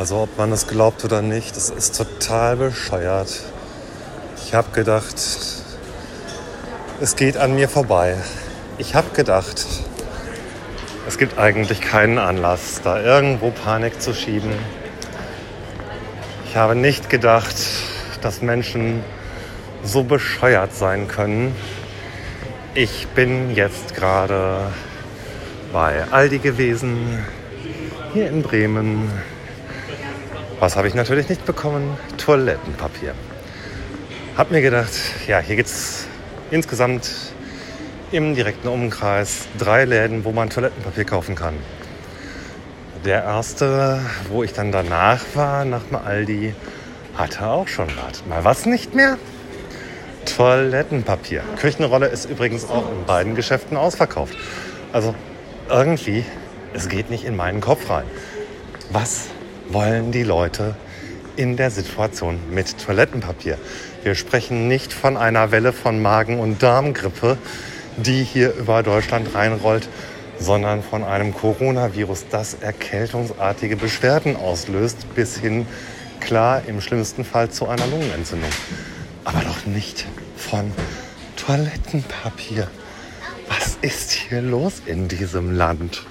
Also ob man es glaubt oder nicht, das ist total bescheuert. Ich habe gedacht, es geht an mir vorbei. Ich habe gedacht, es gibt eigentlich keinen Anlass, da irgendwo Panik zu schieben. Ich habe nicht gedacht, dass Menschen so bescheuert sein können. Ich bin jetzt gerade bei Aldi gewesen, hier in Bremen. Was habe ich natürlich nicht bekommen? Toilettenpapier. Hab mir gedacht, ja, hier gibt es insgesamt im direkten Umkreis drei Läden, wo man Toilettenpapier kaufen kann. Der erste, wo ich dann danach war, nach dem Aldi, hatte auch schon was. Mal was nicht mehr? Toilettenpapier. Küchenrolle ist übrigens auch in beiden Geschäften ausverkauft. Also irgendwie, es geht nicht in meinen Kopf rein. Was wollen die Leute in der Situation mit Toilettenpapier? Wir sprechen nicht von einer Welle von Magen- und Darmgrippe, die hier über Deutschland reinrollt, sondern von einem Coronavirus, das erkältungsartige Beschwerden auslöst, bis hin, klar, im schlimmsten Fall zu einer Lungenentzündung. Aber doch nicht von Toilettenpapier. Was ist hier los in diesem Land?